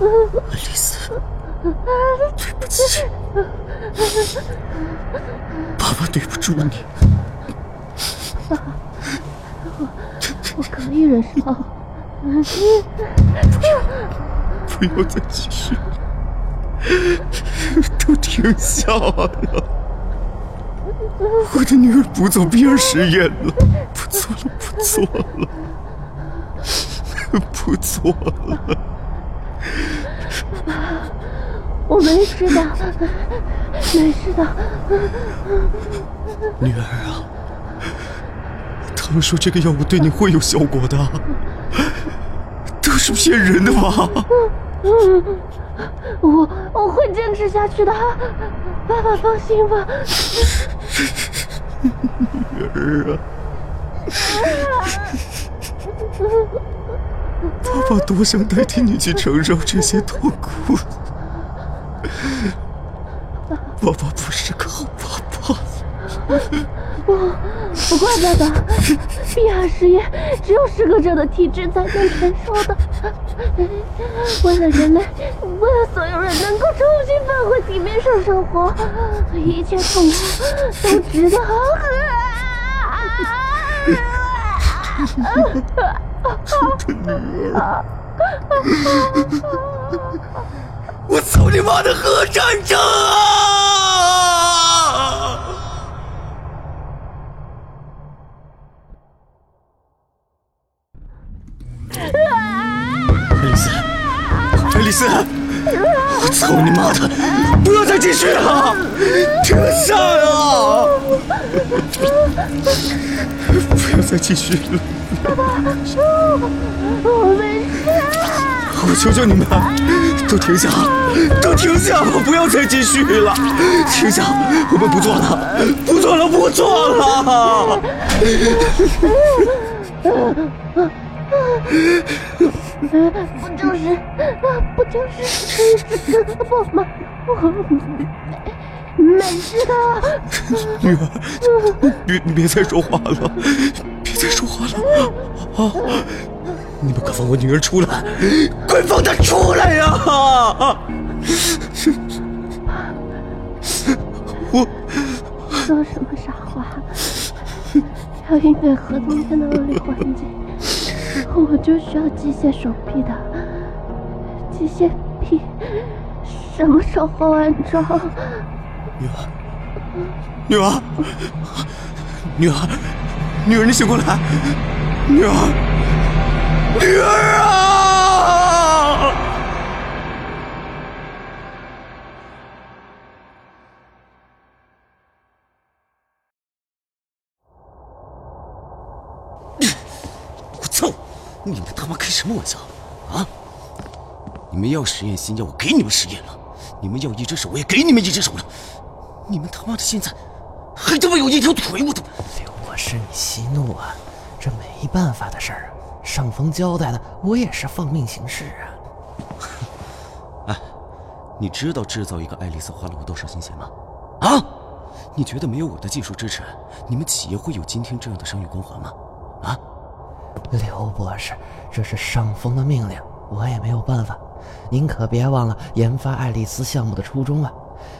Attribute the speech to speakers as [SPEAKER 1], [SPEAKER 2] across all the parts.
[SPEAKER 1] 爱丽丝，对不起，爸爸对不住你。
[SPEAKER 2] 爸，我我可以忍受。
[SPEAKER 1] 不要不要再继续了，都停下了。我的女儿不做比尔实验了，不做了，不做了，不做了。
[SPEAKER 2] 我没事的，没事的。
[SPEAKER 1] 女儿啊，他们说这个药物对你会有效果的，都是骗人的吧？
[SPEAKER 2] 我我会坚持下去的，爸爸放心吧。
[SPEAKER 1] 女儿啊，爸爸多想代替你去承受这些痛苦。爸爸不是个好爸爸。
[SPEAKER 2] 不，不怪爸爸。碧海实验只有适合者的体质才能承受的。为了人类，为了所有人能够重新返回地面上生活，一切痛苦都值得。
[SPEAKER 1] 女儿，我操你妈的核战争啊！爱丽丝，爱丽丝，操你妈的！不要再继续了，停下呀！不要再继续了。
[SPEAKER 2] 我没事。
[SPEAKER 1] 我求求你们，都停下，都停下，不要再继续了，停下，我们不做了，不做了，不做了。
[SPEAKER 2] 不就是，不就是胳膊吗？我没事的。
[SPEAKER 1] 女儿，别别再说话了，别再说话了啊！你们快放我女儿出来，快放她出来呀！我
[SPEAKER 2] 说什么傻话？要应对核冬天的恶劣环境，我就需要机械手臂的。机械臂什么时候安装？
[SPEAKER 1] 女儿，女儿，女儿，女儿，你醒过来，女儿，女儿啊！你们他妈开什么玩笑啊？你们要实验新药，我给你们实验了；你们要一只手，我也给你们一只手了。你们他妈的现在还他妈有一条腿，我都……
[SPEAKER 3] 刘博士，你息怒啊！这没办法的事儿啊。上峰交代的，我也是奉命行事啊。
[SPEAKER 1] 哎，你知道制造一个爱丽丝花了我多少心血吗？啊？你觉得没有我的技术支持，你们企业会有今天这样的商业光环吗？啊？
[SPEAKER 3] 刘博士，这是上峰的命令，我也没有办法。您可别忘了研发爱丽丝项目的初衷啊！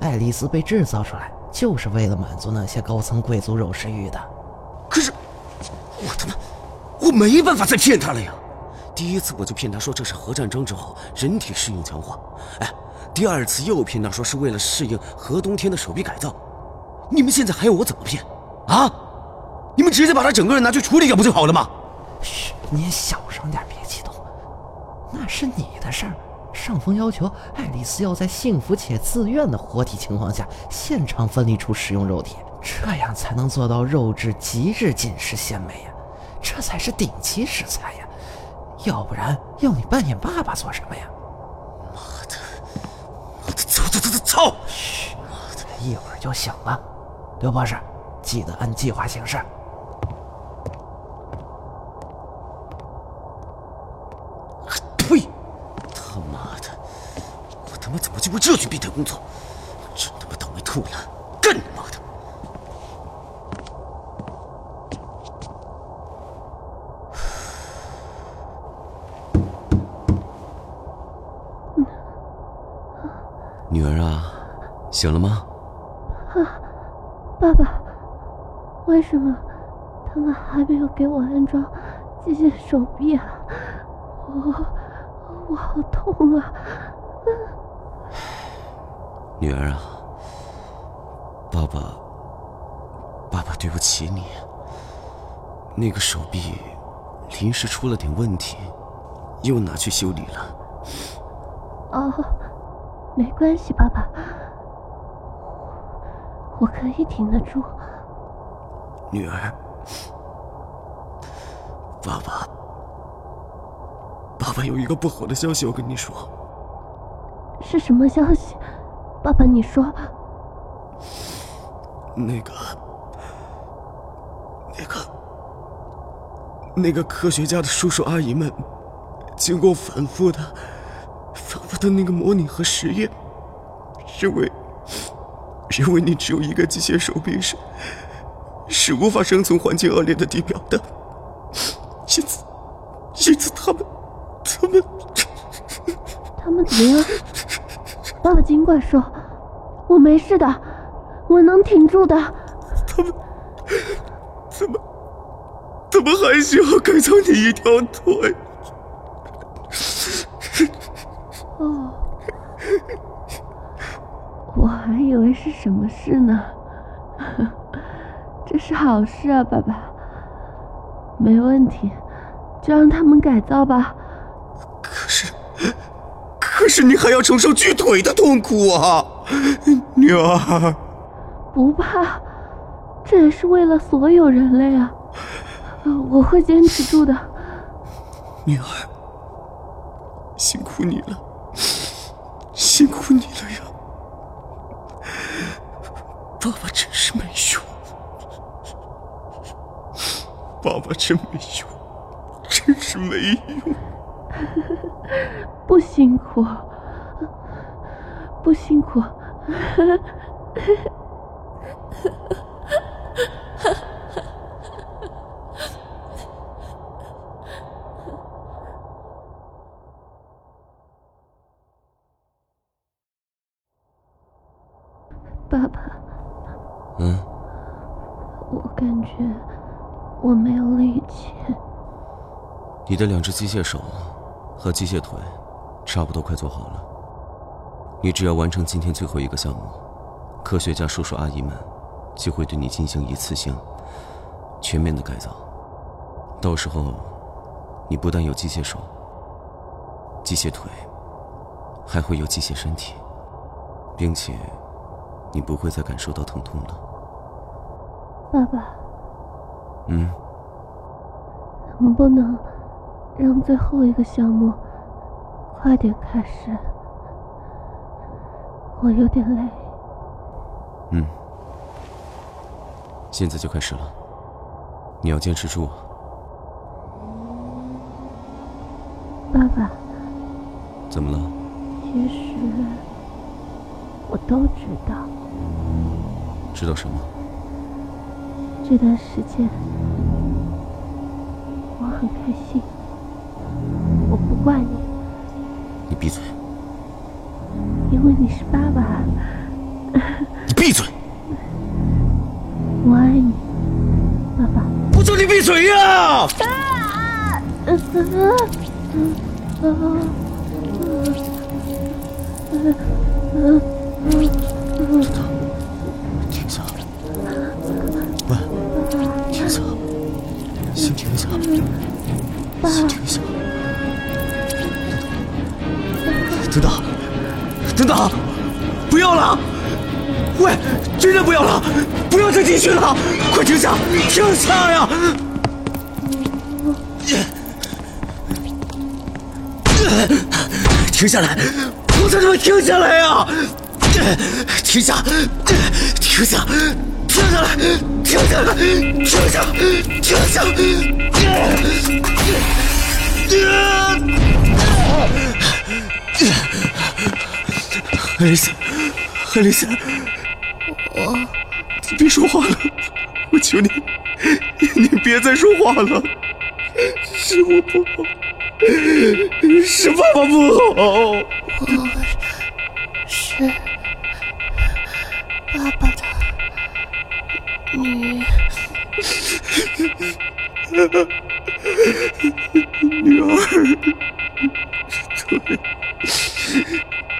[SPEAKER 3] 爱丽丝被制造出来，就是为了满足那些高层贵族肉食欲的。
[SPEAKER 1] 可是，我他妈，我没办法再骗他了呀！第一次我就骗他说这是核战争之后人体适应强化，哎，第二次又骗他说是为了适应核冬天的手臂改造。你们现在还要我怎么骗？啊？你们直接把他整个人拿去处理掉不就好了吗？
[SPEAKER 3] 嘘，您小声点，别激动。那是你的事儿。上峰要求爱丽丝要在幸福且自愿的活体情况下现场分离出食用肉体，这样才能做到肉质极致紧实鲜美呀，这才是顶级食材呀！要不然要你扮演爸爸做什么呀？
[SPEAKER 1] 妈的！妈的！操操操操操！
[SPEAKER 3] 嘘，妈的，一会儿就醒了。刘博士，记得按计划行事。
[SPEAKER 1] 呸！他妈的！我他妈怎么就为这群变态工作？真他妈倒霉透了！干你妈的！女儿啊，醒了吗？
[SPEAKER 2] 啊，爸爸，为什么他们还没有给我安装机械手臂啊？我我好痛啊！
[SPEAKER 1] 女儿啊，爸爸，爸爸对不起你。那个手臂临时出了点问题，又拿去修理了。
[SPEAKER 2] 哦，没关系，爸爸，我可以挺得住。
[SPEAKER 1] 女儿，爸爸，爸爸有一个不好的消息要跟你说。
[SPEAKER 2] 是什么消息？爸爸，你说。
[SPEAKER 1] 那个，那个，那个科学家的叔叔阿姨们，经过反复的、反复的那个模拟和实验，认为，认为你只有一个机械手臂是，是无法生存环境恶劣的地表的。因此，因此他们，他们，
[SPEAKER 2] 他们怎么样？爸爸尽管说，我没事的，我能挺住的。
[SPEAKER 1] 他们怎么怎么还需要改造你一条腿？
[SPEAKER 2] 哦，我还以为是什么事呢。这是好事啊，爸爸。没问题，就让他们改造吧。
[SPEAKER 1] 可是。你还要承受锯腿的痛苦啊，女儿！
[SPEAKER 2] 不怕，这也是为了所有人类啊！我会坚持住的。
[SPEAKER 1] 女儿，辛苦你了，辛苦你了呀！爸爸真是没用，爸爸真没用，真是没用。
[SPEAKER 2] 不辛苦，不辛苦。爸爸。
[SPEAKER 1] 嗯。
[SPEAKER 2] 我感觉我没有力气。
[SPEAKER 1] 你的两只机械手。和机械腿，差不多快做好了。你只要完成今天最后一个项目，科学家叔叔阿姨们就会对你进行一次性、全面的改造。到时候，你不但有机械手、机械腿，还会有机械身体，并且你不会再感受到疼痛了。
[SPEAKER 2] 爸爸。
[SPEAKER 1] 嗯。
[SPEAKER 2] 能不能？让最后一个项目快点开始，我有点累。
[SPEAKER 1] 嗯，现在就开始了，你要坚持住。
[SPEAKER 2] 爸爸，
[SPEAKER 1] 怎么了？
[SPEAKER 2] 其实我都知道。
[SPEAKER 1] 知道什么？
[SPEAKER 2] 这段时间我很开心。怪你，
[SPEAKER 1] 你闭嘴！
[SPEAKER 2] 因为你是爸爸。
[SPEAKER 1] 你闭嘴！
[SPEAKER 2] 我爱你，爸爸。
[SPEAKER 1] 我叫你闭嘴呀！停下！喂，停下！先停下！先停下！等等，不要了！喂，真的不要了！不要再继续了！快停下！停下呀！停下来！我叫你们停下来呀！停下！停下！停下来！停下来！停下！停下！爱丽丝，爱丽丝，
[SPEAKER 2] 我，
[SPEAKER 1] 你别说话了，我求你，你别再说话了，是我不好，是爸爸不好，
[SPEAKER 2] 我是爸爸的
[SPEAKER 1] 女人。女儿，对。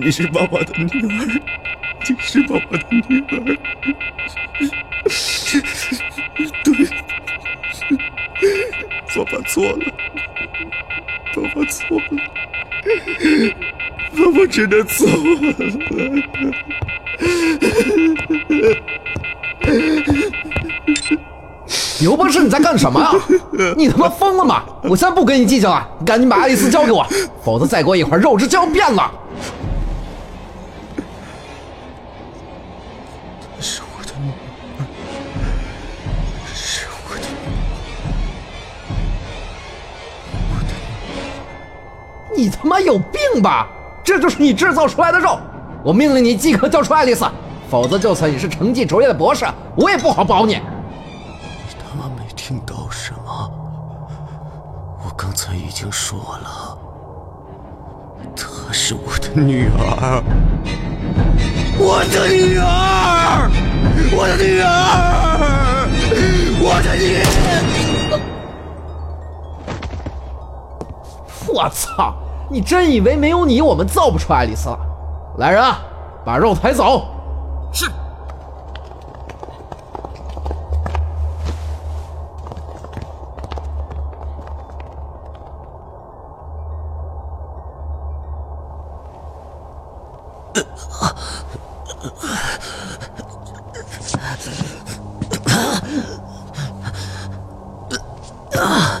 [SPEAKER 1] 你是爸爸的女儿，你是爸爸的女儿。对，爸爸错了，爸爸错了，爸爸真的错
[SPEAKER 4] 了。牛博士，你在干什么啊？你他妈疯了吗？我现在不跟你计较了，你赶紧把爱丽丝交给我，否则再过一会儿肉质就要变了。你他妈有病吧？这就是你制造出来的肉，我命令你即刻交出爱丽丝，否则就算你是成绩卓越的博士，我也不好保你。
[SPEAKER 1] 你他妈没听到什么？我刚才已经说了。她是我的女儿。我的女儿。我的女儿。我的女儿。
[SPEAKER 4] 我操。你真以为没有你，我们造不出爱丽丝了？来人啊，把肉抬走！
[SPEAKER 1] 是。啊！啊！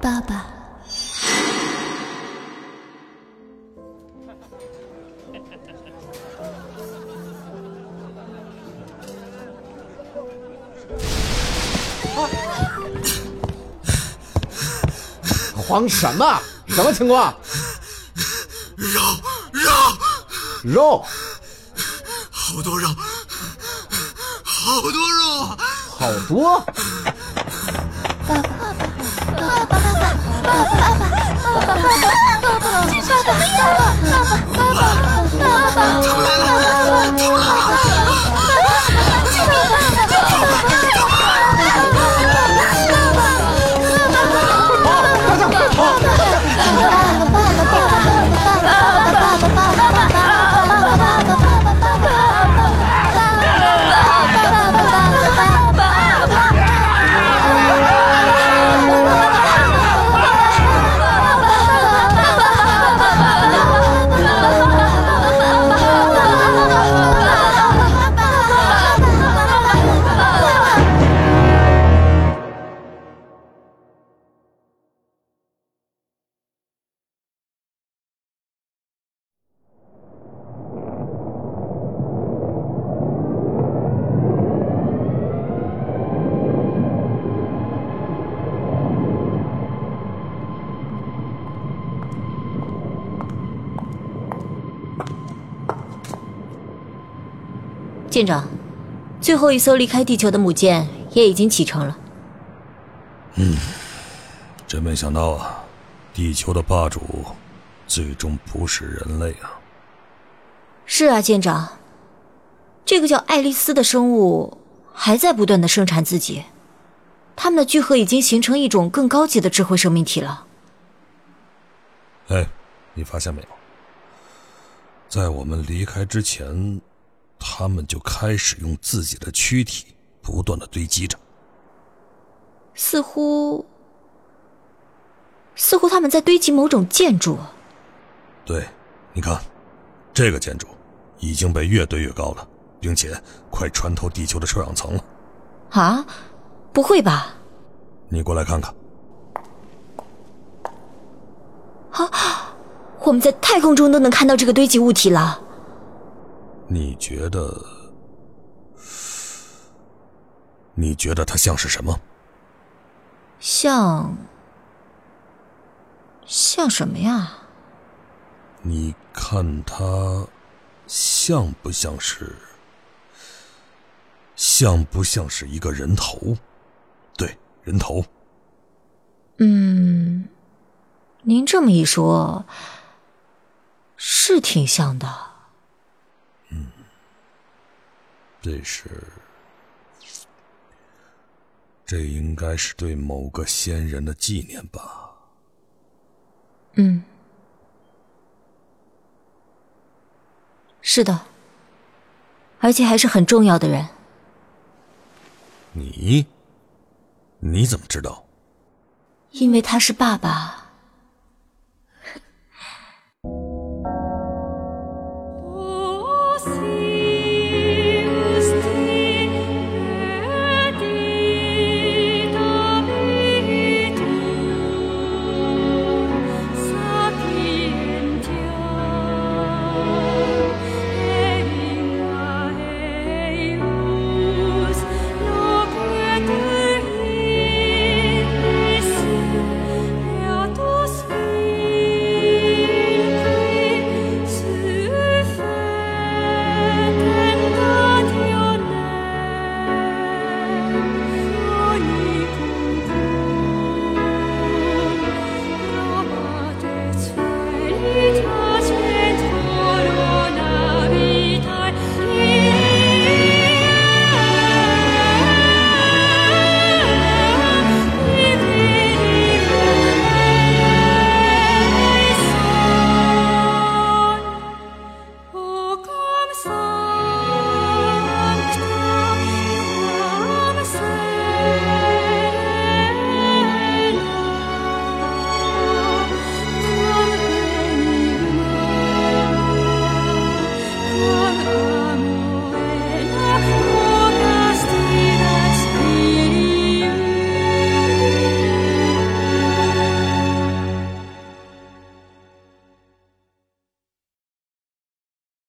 [SPEAKER 2] 爸爸。
[SPEAKER 4] 慌什么？什么情况？
[SPEAKER 1] 肉肉。
[SPEAKER 4] 肉。
[SPEAKER 1] 好多肉好多肉
[SPEAKER 4] 好多？
[SPEAKER 2] 爸爸爸爸爸爸爸爸爸爸爸爸
[SPEAKER 5] 舰长，最后一艘离开地球的母舰也已经启程了。
[SPEAKER 6] 嗯，真没想到啊，地球的霸主最终不是人类啊！
[SPEAKER 5] 是啊，舰长，这个叫爱丽丝的生物还在不断的生产自己，他们的聚合已经形成一种更高级的智慧生命体了。
[SPEAKER 6] 哎，你发现没有？在我们离开之前，他们就开始用自己的躯体不断的堆积着。
[SPEAKER 5] 似乎，似乎他们在堆积某种建筑。
[SPEAKER 6] 对，你看，这个建筑已经被越堆越高了，并且快穿透地球的臭氧层了。
[SPEAKER 5] 啊，不会吧？
[SPEAKER 6] 你过来看看。
[SPEAKER 5] 啊，我们在太空中都能看到这个堆积物体了。
[SPEAKER 6] 你觉得？你觉得他像是什么？
[SPEAKER 5] 像……像什么呀？
[SPEAKER 6] 你看他像不像是？像不像是一个人头？对，人头。
[SPEAKER 5] 嗯，您这么一说，是挺像的。
[SPEAKER 6] 嗯，这是，这应该是对某个先人的纪念吧？
[SPEAKER 5] 嗯，是的，而且还是很重要的人。
[SPEAKER 6] 你，你怎么知道？
[SPEAKER 5] 因为他是爸爸。